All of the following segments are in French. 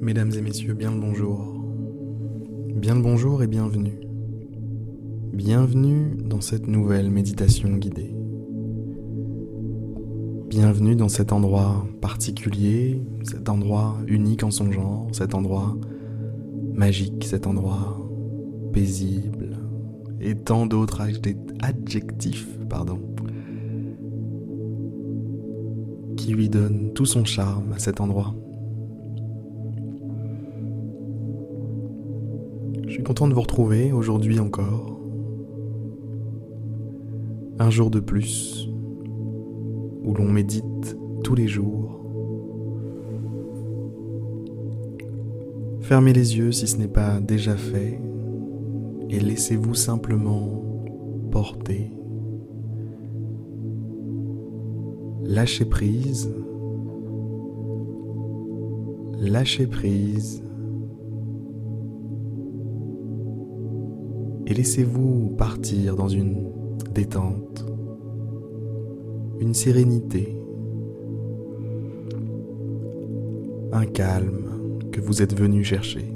Mesdames et messieurs, bien le bonjour. Bien le bonjour et bienvenue. Bienvenue dans cette nouvelle méditation guidée. Bienvenue dans cet endroit particulier, cet endroit unique en son genre, cet endroit magique, cet endroit paisible et tant d'autres adjectifs, pardon, qui lui donnent tout son charme à cet endroit. Content de vous retrouver aujourd'hui encore. Un jour de plus où l'on médite tous les jours. Fermez les yeux si ce n'est pas déjà fait et laissez-vous simplement porter. Lâchez prise. Lâchez prise. Et laissez-vous partir dans une détente, une sérénité, un calme que vous êtes venu chercher.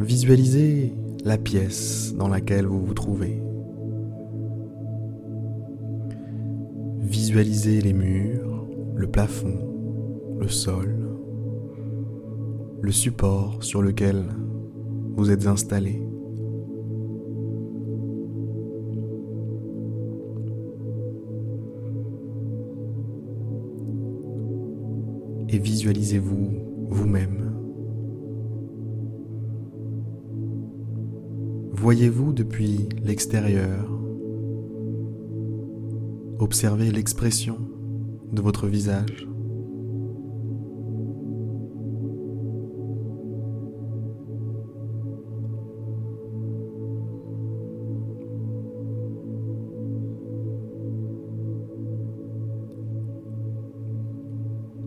Visualisez la pièce dans laquelle vous vous trouvez. Visualisez les murs, le plafond, le sol, le support sur lequel vous êtes installé. Et visualisez-vous vous-même Voyez-vous depuis l'extérieur Observez l'expression de votre visage.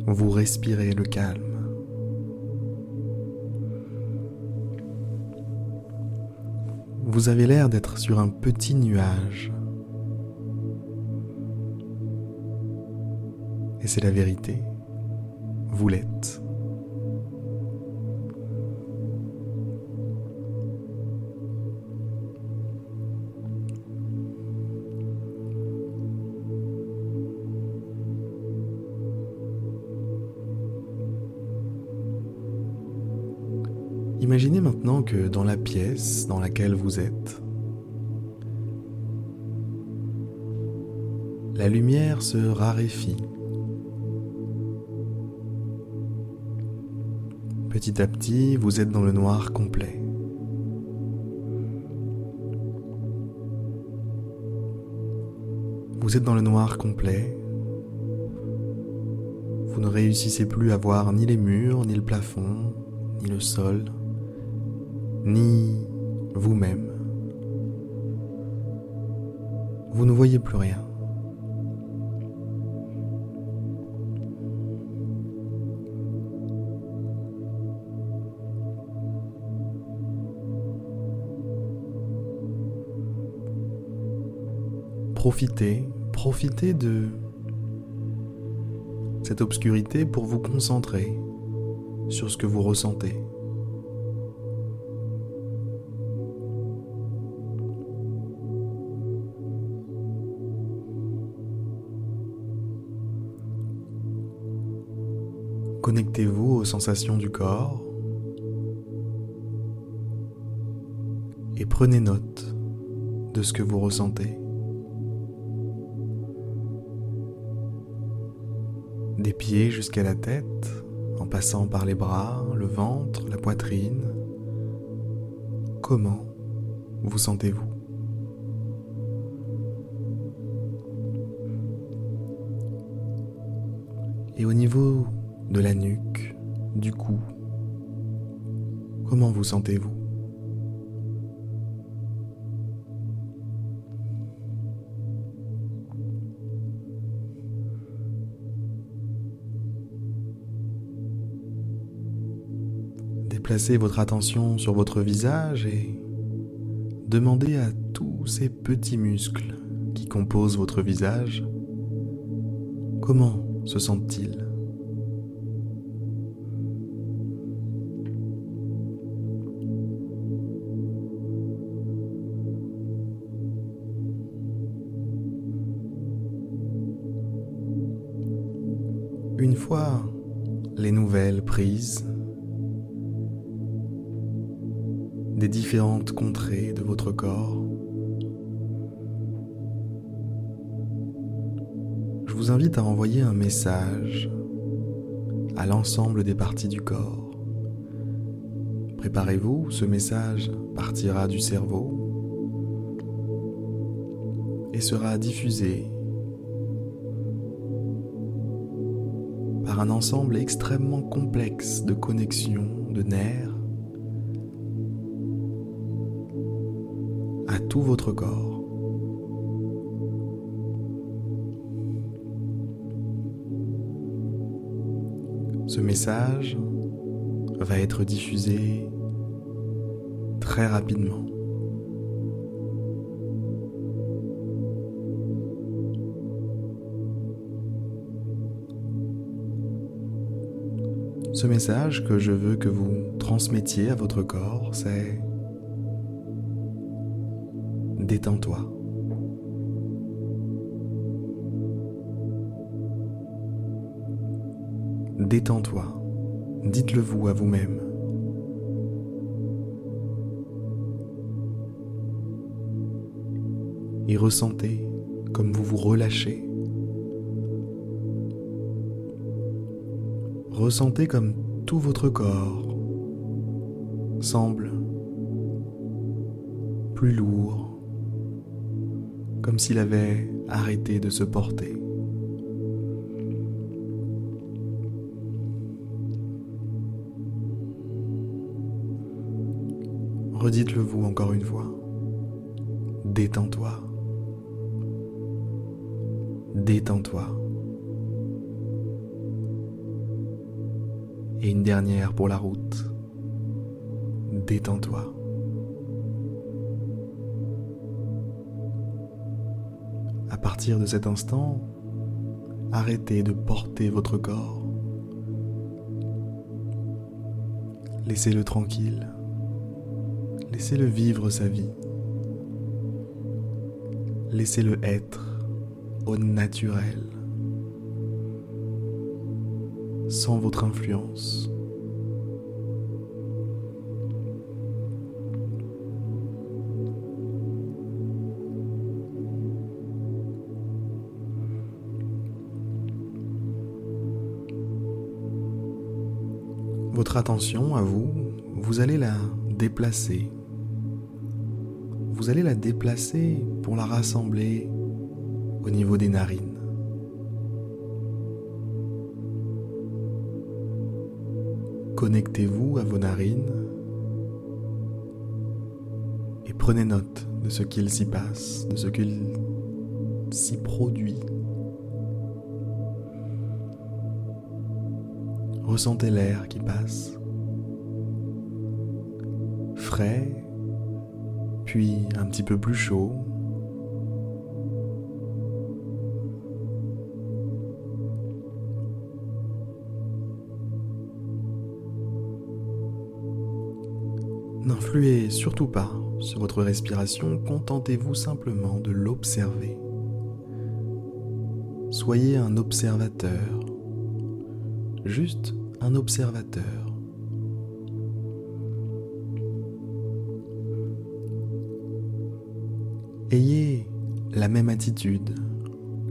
Vous respirez le calme. Vous avez l'air d'être sur un petit nuage. C'est la vérité. Vous l'êtes. Imaginez maintenant que dans la pièce dans laquelle vous êtes, la lumière se raréfie. Petit à petit, vous êtes dans le noir complet. Vous êtes dans le noir complet. Vous ne réussissez plus à voir ni les murs, ni le plafond, ni le sol ni vous-même. Vous ne voyez plus rien. Profitez, profitez de cette obscurité pour vous concentrer sur ce que vous ressentez. Connectez-vous aux sensations du corps et prenez note de ce que vous ressentez. Des pieds jusqu'à la tête, en passant par les bras, le ventre, la poitrine. Comment vous sentez-vous? Et au niveau de la nuque, du cou. Comment vous sentez-vous? Déplacez votre attention sur votre visage et demandez à tous ces petits muscles qui composent votre visage comment se sentent-ils? Une fois les nouvelles prises différentes contrées de votre corps, je vous invite à envoyer un message à l'ensemble des parties du corps. Préparez-vous, ce message partira du cerveau et sera diffusé par un ensemble extrêmement complexe de connexions, de nerfs, tout votre corps. Ce message va être diffusé très rapidement. Ce message que je veux que vous transmettiez à votre corps, c'est détends-toi. Détends-toi. Dites-le vous à vous-même. Et ressentez comme vous vous relâchez Ressentez comme tout votre corps semble plus lourd, comme s'il avait arrêté de se porter. Redites-le vous encore une fois. Détends-toi. Détends-toi. Et une dernière pour la route. Détends-toi. Partir de cet instant, arrêtez de porter votre corps. Laissez-le tranquille. Laissez-le vivre sa vie. Laissez-le être au naturel sans votre influence. Attention à vous, vous allez la déplacer. Vous allez la déplacer pour la rassembler au niveau des narines. Connectez-vous à vos narines et prenez note de ce qu'il s'y passe, de ce qu'il s'y produit. Ressentez l'air qui passe, frais, puis un petit peu plus chaud, N'influez surtout pas sur votre respiration, contentez-vous simplement de l'observer. Soyez un observateur, juste un observateur. Ayez la même attitude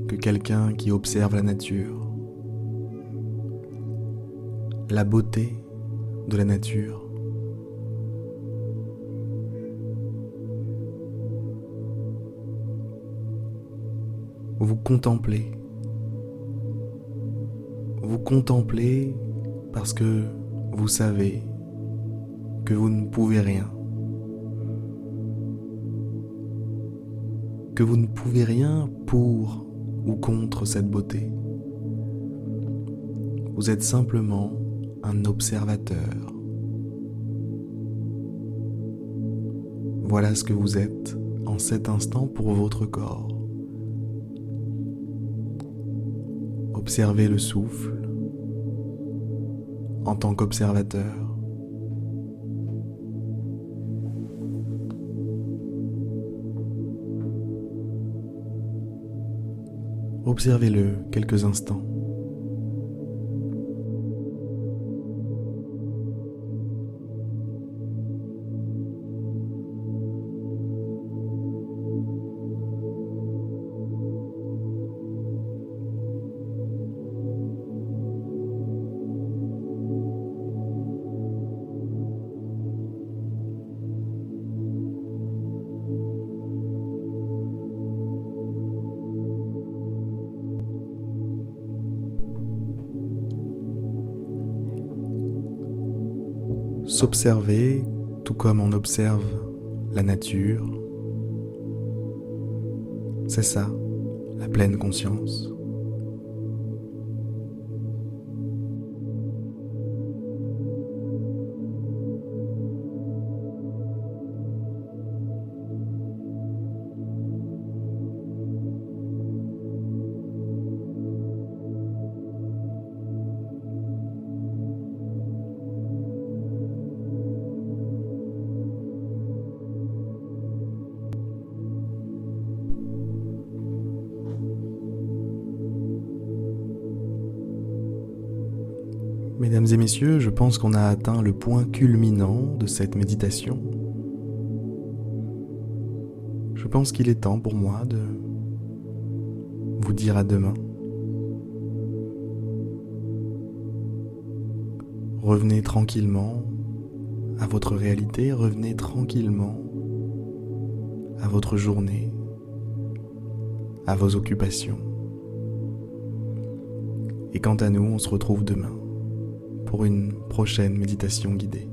que quelqu'un qui observe la nature, la beauté de la nature. vous contemplez. Vous contemplez parce que vous savez que vous ne pouvez rien. Que vous ne pouvez rien pour ou contre cette beauté. Vous êtes simplement un observateur. Voilà ce que vous êtes en cet instant pour votre corps. Observez le souffle en tant qu'observateur. Observez-le quelques instants. S'observer tout comme on observe la nature, c'est ça, la pleine conscience. Mesdames et messieurs, je pense qu'on a atteint le point culminant de cette méditation. Je pense qu'il est temps pour moi de vous dire à demain. Revenez tranquillement à votre réalité, revenez tranquillement à votre journée, à vos occupations. Et quant à nous, on se retrouve demain pour une prochaine méditation guidée.